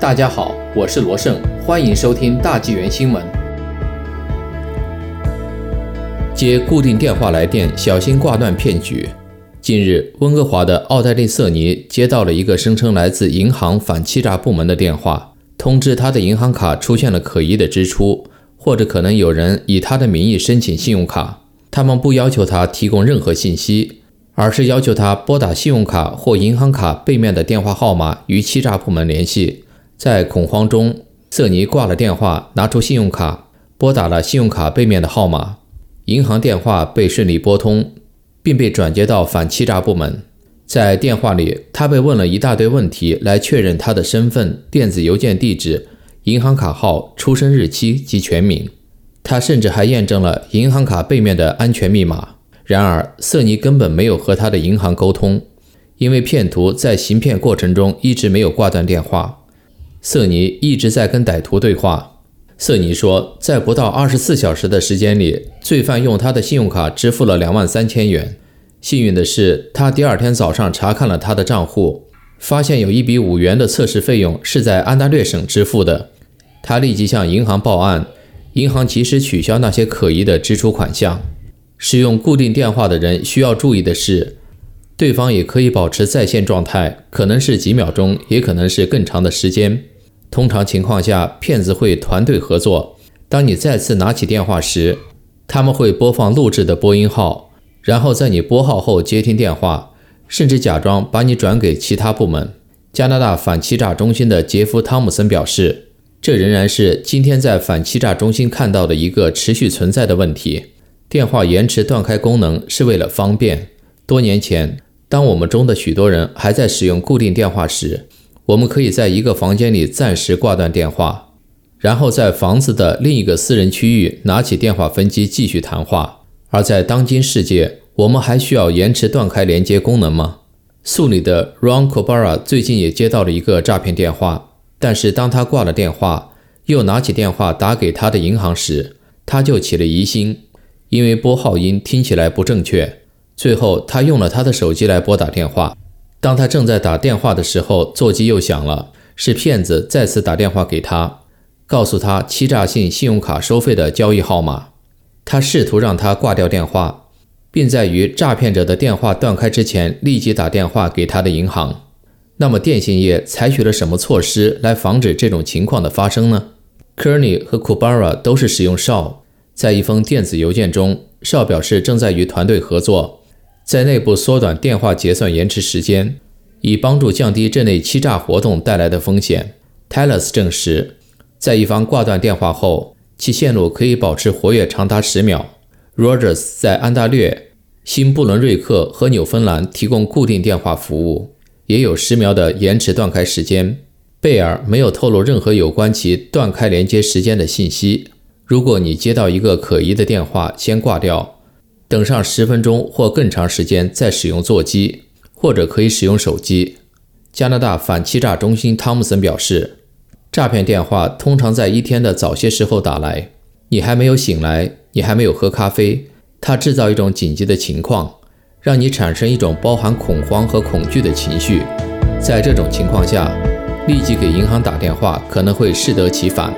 大家好，我是罗胜，欢迎收听大纪元新闻。接固定电话来电，小心挂断骗局。近日，温哥华的奥黛丽·瑟尼接到了一个声称来自银行反欺诈部门的电话，通知他的银行卡出现了可疑的支出，或者可能有人以他的名义申请信用卡。他们不要求他提供任何信息，而是要求他拨打信用卡或银行卡背面的电话号码与欺诈部门联系。在恐慌中，瑟尼挂了电话，拿出信用卡，拨打了信用卡背面的号码，银行电话被顺利拨通，并被转接到反欺诈部门。在电话里，他被问了一大堆问题，来确认他的身份、电子邮件地址、银行卡号、出生日期及全名。他甚至还验证了银行卡背面的安全密码。然而，瑟尼根本没有和他的银行沟通，因为骗徒在行骗过程中一直没有挂断电话。瑟尼一直在跟歹徒对话。瑟尼说，在不到二十四小时的时间里，罪犯用他的信用卡支付了两万三千元。幸运的是，他第二天早上查看了他的账户，发现有一笔五元的测试费用是在安大略省支付的。他立即向银行报案。银行及时取消那些可疑的支出款项。使用固定电话的人需要注意的是，对方也可以保持在线状态，可能是几秒钟，也可能是更长的时间。通常情况下，骗子会团队合作。当你再次拿起电话时，他们会播放录制的播音号，然后在你拨号后接听电话，甚至假装把你转给其他部门。加拿大反欺诈中心的杰夫·汤姆森表示。这仍然是今天在反欺诈中心看到的一个持续存在的问题。电话延迟断开功能是为了方便。多年前，当我们中的许多人还在使用固定电话时，我们可以在一个房间里暂时挂断电话，然后在房子的另一个私人区域拿起电话分机继续谈话。而在当今世界，我们还需要延迟断开连接功能吗？素里的 Ron Cobara 最近也接到了一个诈骗电话。但是当他挂了电话，又拿起电话打给他的银行时，他就起了疑心，因为拨号音听起来不正确。最后，他用了他的手机来拨打电话。当他正在打电话的时候，座机又响了，是骗子再次打电话给他，告诉他欺诈性信用卡收费的交易号码。他试图让他挂掉电话，并在与诈骗者的电话断开之前立即打电话给他的银行。那么电信业采取了什么措施来防止这种情况的发生呢？Kearney 和 Kubara 都是使用绍。在一封电子邮件中绍表示正在与团队合作，在内部缩短电话结算延迟时间，以帮助降低这类欺诈活动带来的风险。Telus 证实，在一方挂断电话后，其线路可以保持活跃长达十秒。Rogers 在安大略、新布伦瑞克和纽芬兰提供固定电话服务。也有十秒的延迟断开时间。贝尔没有透露任何有关其断开连接时间的信息。如果你接到一个可疑的电话，先挂掉，等上十分钟或更长时间再使用座机，或者可以使用手机。加拿大反欺诈中心汤姆森表示，诈骗电话通常在一天的早些时候打来，你还没有醒来，你还没有喝咖啡，他制造一种紧急的情况。让你产生一种包含恐慌和恐惧的情绪，在这种情况下，立即给银行打电话可能会适得其反。